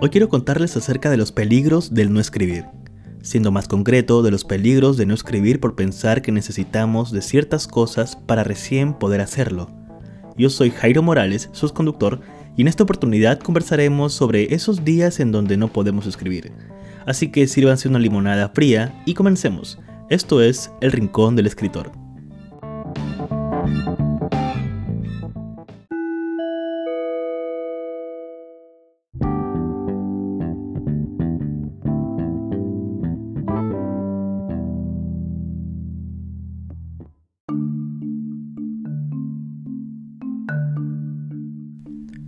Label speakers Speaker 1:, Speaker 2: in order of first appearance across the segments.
Speaker 1: Hoy quiero contarles acerca de los peligros del no escribir. Siendo más concreto, de los peligros de no escribir por pensar que necesitamos de ciertas cosas para recién poder hacerlo. Yo soy Jairo Morales, su conductor, y en esta oportunidad conversaremos sobre esos días en donde no podemos escribir. Así que sírvanse una limonada fría y comencemos. Esto es El Rincón del Escritor.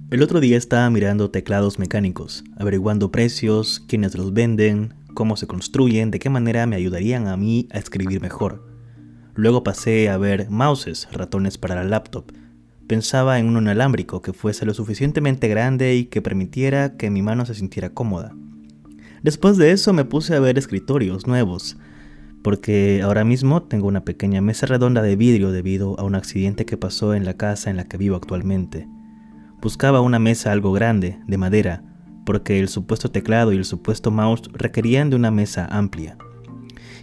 Speaker 1: El otro día estaba mirando teclados mecánicos, averiguando precios, quiénes los venden, cómo se construyen, de qué manera me ayudarían a mí a escribir mejor. Luego pasé a ver mouses, ratones para la laptop. Pensaba en uno inalámbrico que fuese lo suficientemente grande y que permitiera que mi mano se sintiera cómoda. Después de eso me puse a ver escritorios nuevos, porque ahora mismo tengo una pequeña mesa redonda de vidrio debido a un accidente que pasó en la casa en la que vivo actualmente. Buscaba una mesa algo grande, de madera, porque el supuesto teclado y el supuesto mouse requerían de una mesa amplia.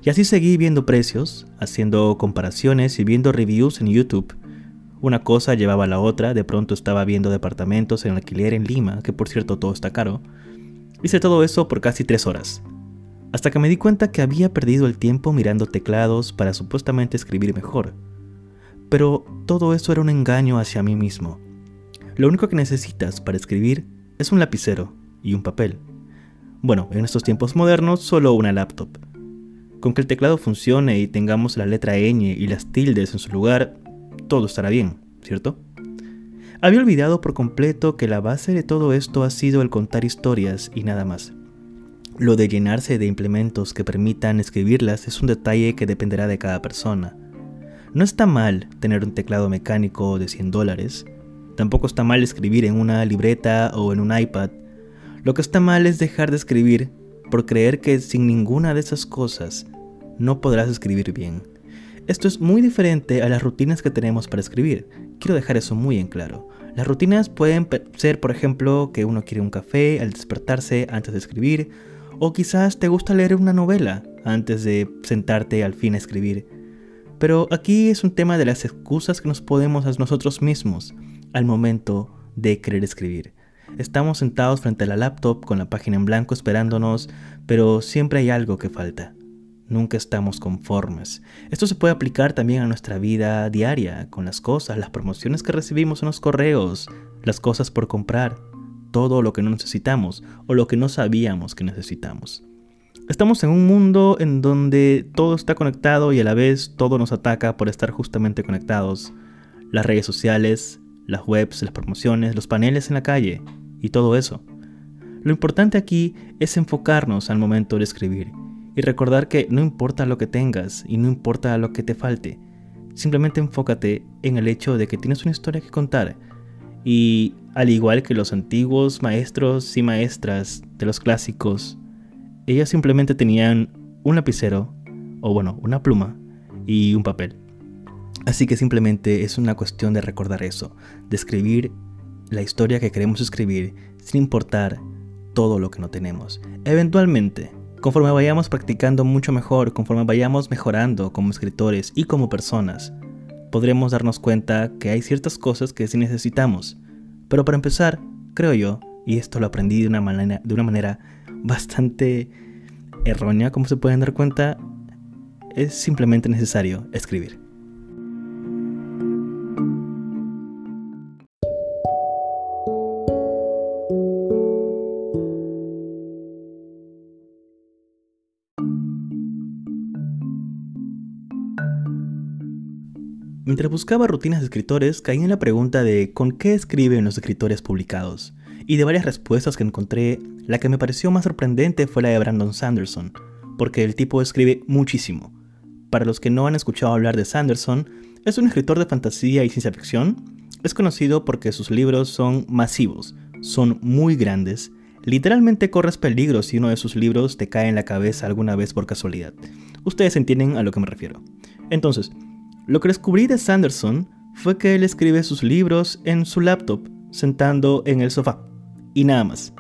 Speaker 1: Y así seguí viendo precios, haciendo comparaciones y viendo reviews en YouTube. Una cosa llevaba a la otra, de pronto estaba viendo departamentos en alquiler en Lima, que por cierto todo está caro. Hice todo eso por casi tres horas, hasta que me di cuenta que había perdido el tiempo mirando teclados para supuestamente escribir mejor. Pero todo eso era un engaño hacia mí mismo. Lo único que necesitas para escribir es un lapicero y un papel. Bueno, en estos tiempos modernos solo una laptop. Con que el teclado funcione y tengamos la letra ñ y las tildes en su lugar, todo estará bien, ¿cierto? Había olvidado por completo que la base de todo esto ha sido el contar historias y nada más. Lo de llenarse de implementos que permitan escribirlas es un detalle que dependerá de cada persona. No está mal tener un teclado mecánico de 100 dólares, Tampoco está mal escribir en una libreta o en un iPad. Lo que está mal es dejar de escribir por creer que sin ninguna de esas cosas no podrás escribir bien. Esto es muy diferente a las rutinas que tenemos para escribir. Quiero dejar eso muy en claro. Las rutinas pueden ser, por ejemplo, que uno quiere un café al despertarse antes de escribir, o quizás te gusta leer una novela antes de sentarte al fin a escribir. Pero aquí es un tema de las excusas que nos podemos a nosotros mismos al momento de querer escribir. Estamos sentados frente a la laptop con la página en blanco esperándonos, pero siempre hay algo que falta. Nunca estamos conformes. Esto se puede aplicar también a nuestra vida diaria, con las cosas, las promociones que recibimos en los correos, las cosas por comprar, todo lo que no necesitamos o lo que no sabíamos que necesitamos. Estamos en un mundo en donde todo está conectado y a la vez todo nos ataca por estar justamente conectados. Las redes sociales, las webs, las promociones, los paneles en la calle y todo eso. Lo importante aquí es enfocarnos al momento de escribir y recordar que no importa lo que tengas y no importa lo que te falte, simplemente enfócate en el hecho de que tienes una historia que contar y al igual que los antiguos maestros y maestras de los clásicos, ellas simplemente tenían un lapicero o bueno, una pluma y un papel. Así que simplemente es una cuestión de recordar eso, de escribir la historia que queremos escribir sin importar todo lo que no tenemos. Eventualmente, conforme vayamos practicando mucho mejor, conforme vayamos mejorando como escritores y como personas, podremos darnos cuenta que hay ciertas cosas que sí necesitamos. Pero para empezar, creo yo, y esto lo aprendí de una manera, de una manera bastante errónea, como se pueden dar cuenta, es simplemente necesario escribir. Mientras buscaba rutinas de escritores, caí en la pregunta de ¿con qué escriben los escritores publicados? Y de varias respuestas que encontré, la que me pareció más sorprendente fue la de Brandon Sanderson, porque el tipo escribe muchísimo. Para los que no han escuchado hablar de Sanderson, es un escritor de fantasía y ciencia ficción. Es conocido porque sus libros son masivos, son muy grandes. Literalmente corres peligro si uno de sus libros te cae en la cabeza alguna vez por casualidad. Ustedes entienden a lo que me refiero. Entonces, lo que descubrí de Sanderson fue que él escribe sus libros en su laptop, sentando en el sofá, y nada más.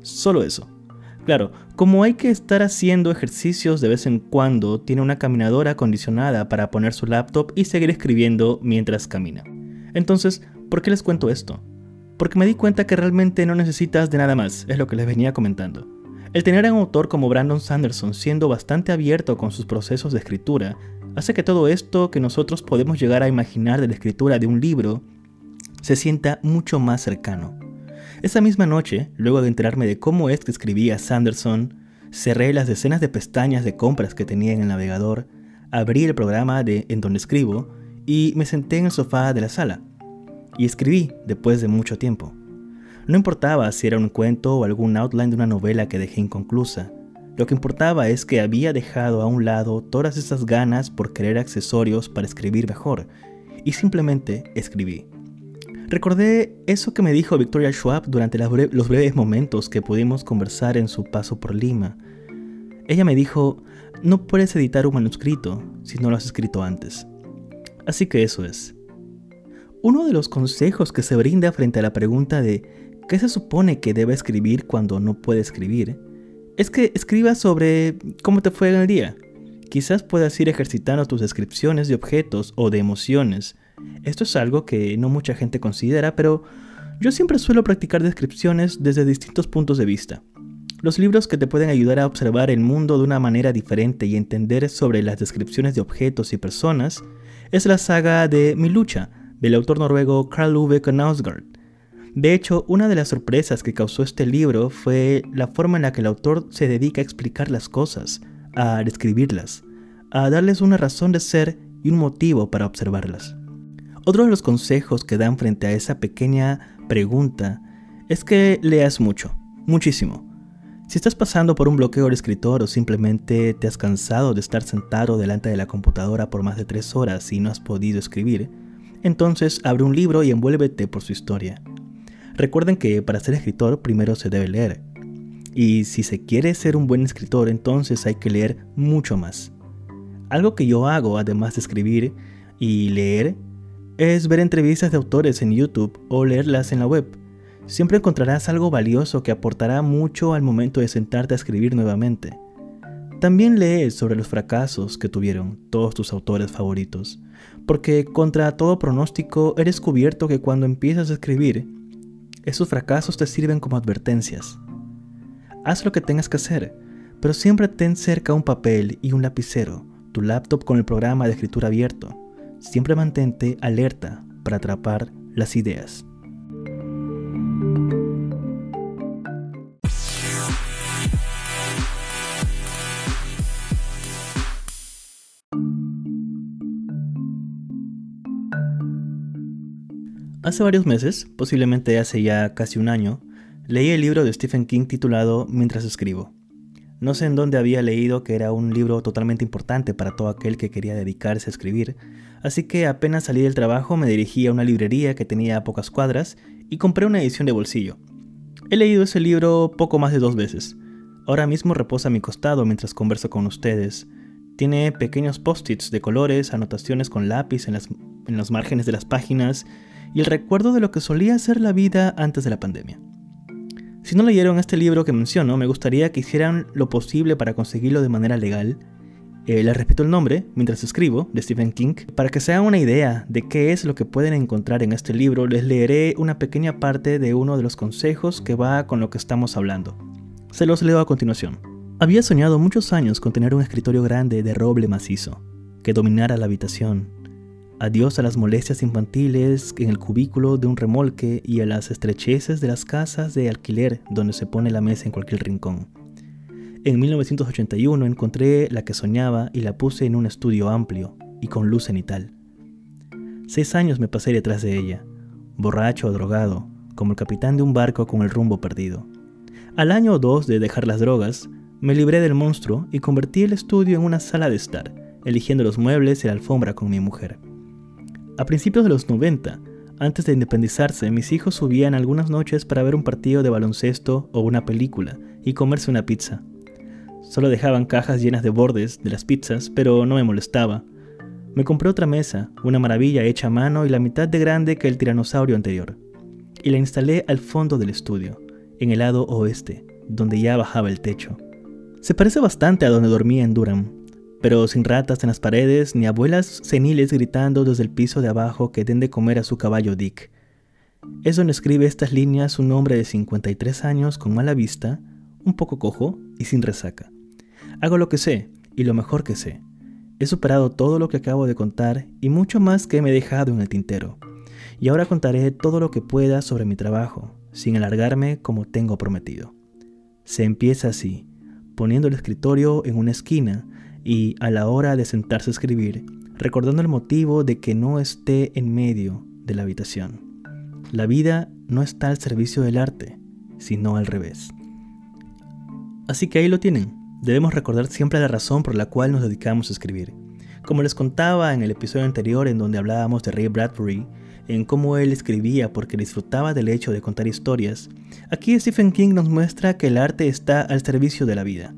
Speaker 1: Solo eso. Claro, como hay que estar haciendo ejercicios de vez en cuando, tiene una caminadora acondicionada para poner su laptop y seguir escribiendo mientras camina. Entonces, ¿por qué les cuento esto? Porque me di cuenta que realmente no necesitas de nada más, es lo que les venía comentando. El tener a un autor como Brandon Sanderson siendo bastante abierto con sus procesos de escritura, hace que todo esto que nosotros podemos llegar a imaginar de la escritura de un libro se sienta mucho más cercano. Esa misma noche, luego de enterarme de cómo es que escribía Sanderson, cerré las decenas de pestañas de compras que tenía en el navegador, abrí el programa de en donde escribo y me senté en el sofá de la sala. Y escribí después de mucho tiempo. No importaba si era un cuento o algún outline de una novela que dejé inconclusa. Lo que importaba es que había dejado a un lado todas esas ganas por querer accesorios para escribir mejor, y simplemente escribí. Recordé eso que me dijo Victoria Schwab durante los breves momentos que pudimos conversar en su paso por Lima. Ella me dijo, no puedes editar un manuscrito si no lo has escrito antes. Así que eso es. Uno de los consejos que se brinda frente a la pregunta de ¿qué se supone que debe escribir cuando no puede escribir? Es que escribas sobre cómo te fue en el día. Quizás puedas ir ejercitando tus descripciones de objetos o de emociones esto es algo que no mucha gente considera, pero yo siempre suelo practicar descripciones desde distintos puntos de vista. Los libros que te pueden ayudar a observar el mundo de una manera diferente y entender sobre las descripciones de objetos y personas es la saga de Mi lucha, del autor noruego Karl Ove Knausgaard. De hecho, una de las sorpresas que causó este libro fue la forma en la que el autor se dedica a explicar las cosas, a describirlas, a darles una razón de ser y un motivo para observarlas. Otro de los consejos que dan frente a esa pequeña pregunta es que leas mucho, muchísimo. Si estás pasando por un bloqueo de escritor o simplemente te has cansado de estar sentado delante de la computadora por más de tres horas y no has podido escribir, entonces abre un libro y envuélvete por su historia. Recuerden que para ser escritor primero se debe leer. Y si se quiere ser un buen escritor, entonces hay que leer mucho más. Algo que yo hago, además de escribir y leer, es ver entrevistas de autores en YouTube o leerlas en la web. Siempre encontrarás algo valioso que aportará mucho al momento de sentarte a escribir nuevamente. También lees sobre los fracasos que tuvieron todos tus autores favoritos, porque contra todo pronóstico he descubierto que cuando empiezas a escribir, esos fracasos te sirven como advertencias. Haz lo que tengas que hacer, pero siempre ten cerca un papel y un lapicero, tu laptop con el programa de escritura abierto, Siempre mantente alerta para atrapar las ideas. Hace varios meses, posiblemente hace ya casi un año, leí el libro de Stephen King titulado Mientras escribo. No sé en dónde había leído que era un libro totalmente importante para todo aquel que quería dedicarse a escribir, así que apenas salí del trabajo me dirigí a una librería que tenía pocas cuadras y compré una edición de bolsillo. He leído ese libro poco más de dos veces. Ahora mismo reposa a mi costado mientras converso con ustedes. Tiene pequeños post-its de colores, anotaciones con lápiz en, las, en los márgenes de las páginas y el recuerdo de lo que solía ser la vida antes de la pandemia. Si no leyeron este libro que menciono, me gustaría que hicieran lo posible para conseguirlo de manera legal. Eh, les repito el nombre mientras escribo, de Stephen King. Para que se hagan una idea de qué es lo que pueden encontrar en este libro, les leeré una pequeña parte de uno de los consejos que va con lo que estamos hablando. Se los leo a continuación. Había soñado muchos años con tener un escritorio grande de roble macizo, que dominara la habitación, Adiós a las molestias infantiles en el cubículo de un remolque y a las estrecheces de las casas de alquiler donde se pone la mesa en cualquier rincón. En 1981 encontré la que soñaba y la puse en un estudio amplio y con luz cenital. Seis años me pasé detrás de ella, borracho o drogado, como el capitán de un barco con el rumbo perdido. Al año o dos de dejar las drogas, me libré del monstruo y convertí el estudio en una sala de estar, eligiendo los muebles y la alfombra con mi mujer. A principios de los 90, antes de independizarse, mis hijos subían algunas noches para ver un partido de baloncesto o una película y comerse una pizza. Solo dejaban cajas llenas de bordes de las pizzas, pero no me molestaba. Me compré otra mesa, una maravilla hecha a mano y la mitad de grande que el tiranosaurio anterior, y la instalé al fondo del estudio, en el lado oeste, donde ya bajaba el techo. Se parece bastante a donde dormía en Durham, pero sin ratas en las paredes ni abuelas seniles gritando desde el piso de abajo que den de comer a su caballo Dick. Es donde escribe estas líneas un hombre de 53 años con mala vista, un poco cojo y sin resaca. Hago lo que sé y lo mejor que sé. He superado todo lo que acabo de contar y mucho más que me he dejado en el tintero. Y ahora contaré todo lo que pueda sobre mi trabajo, sin alargarme como tengo prometido. Se empieza así, poniendo el escritorio en una esquina y a la hora de sentarse a escribir, recordando el motivo de que no esté en medio de la habitación. La vida no está al servicio del arte, sino al revés. Así que ahí lo tienen. Debemos recordar siempre la razón por la cual nos dedicamos a escribir. Como les contaba en el episodio anterior en donde hablábamos de Ray Bradbury, en cómo él escribía porque disfrutaba del hecho de contar historias, aquí Stephen King nos muestra que el arte está al servicio de la vida,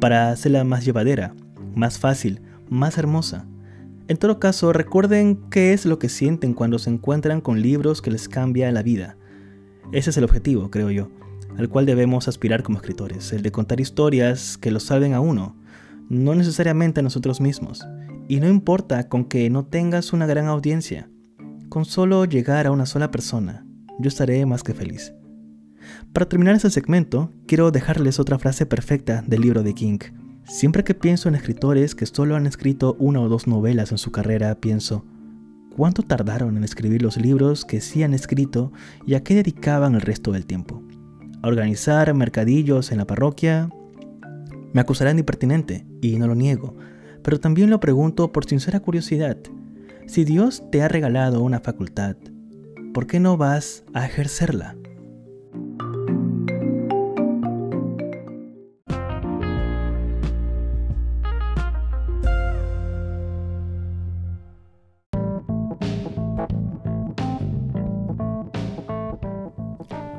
Speaker 1: para hacerla más llevadera, más fácil, más hermosa. En todo caso, recuerden qué es lo que sienten cuando se encuentran con libros que les cambia la vida. Ese es el objetivo, creo yo al cual debemos aspirar como escritores, el de contar historias que lo salven a uno, no necesariamente a nosotros mismos. Y no importa con que no tengas una gran audiencia, con solo llegar a una sola persona, yo estaré más que feliz. Para terminar este segmento, quiero dejarles otra frase perfecta del libro de King. Siempre que pienso en escritores que solo han escrito una o dos novelas en su carrera, pienso, ¿cuánto tardaron en escribir los libros que sí han escrito y a qué dedicaban el resto del tiempo? organizar mercadillos en la parroquia, me acusarán de impertinente, y no lo niego, pero también lo pregunto por sincera curiosidad. Si Dios te ha regalado una facultad, ¿por qué no vas a ejercerla?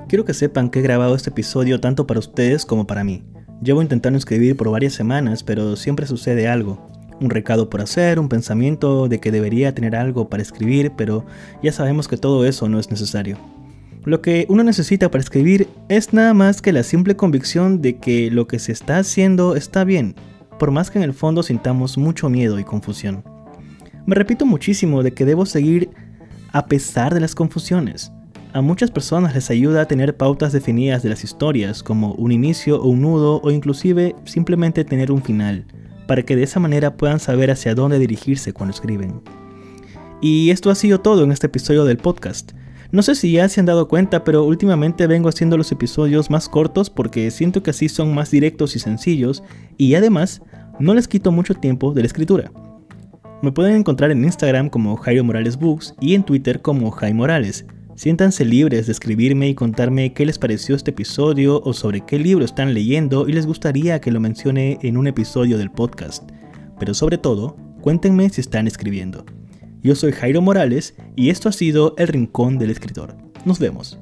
Speaker 1: Quiero que sepan que he grabado este episodio tanto para ustedes como para mí. Llevo intentando escribir por varias semanas, pero siempre sucede algo. Un recado por hacer, un pensamiento de que debería tener algo para escribir, pero ya sabemos que todo eso no es necesario. Lo que uno necesita para escribir es nada más que la simple convicción de que lo que se está haciendo está bien, por más que en el fondo sintamos mucho miedo y confusión. Me repito muchísimo de que debo seguir a pesar de las confusiones. A muchas personas les ayuda a tener pautas definidas de las historias, como un inicio o un nudo o inclusive simplemente tener un final, para que de esa manera puedan saber hacia dónde dirigirse cuando escriben. Y esto ha sido todo en este episodio del podcast. No sé si ya se han dado cuenta, pero últimamente vengo haciendo los episodios más cortos porque siento que así son más directos y sencillos y además no les quito mucho tiempo de la escritura. Me pueden encontrar en Instagram como Jairo Morales Books y en Twitter como Jaime Morales. Siéntanse libres de escribirme y contarme qué les pareció este episodio o sobre qué libro están leyendo y les gustaría que lo mencione en un episodio del podcast. Pero sobre todo, cuéntenme si están escribiendo. Yo soy Jairo Morales y esto ha sido El Rincón del Escritor. Nos vemos.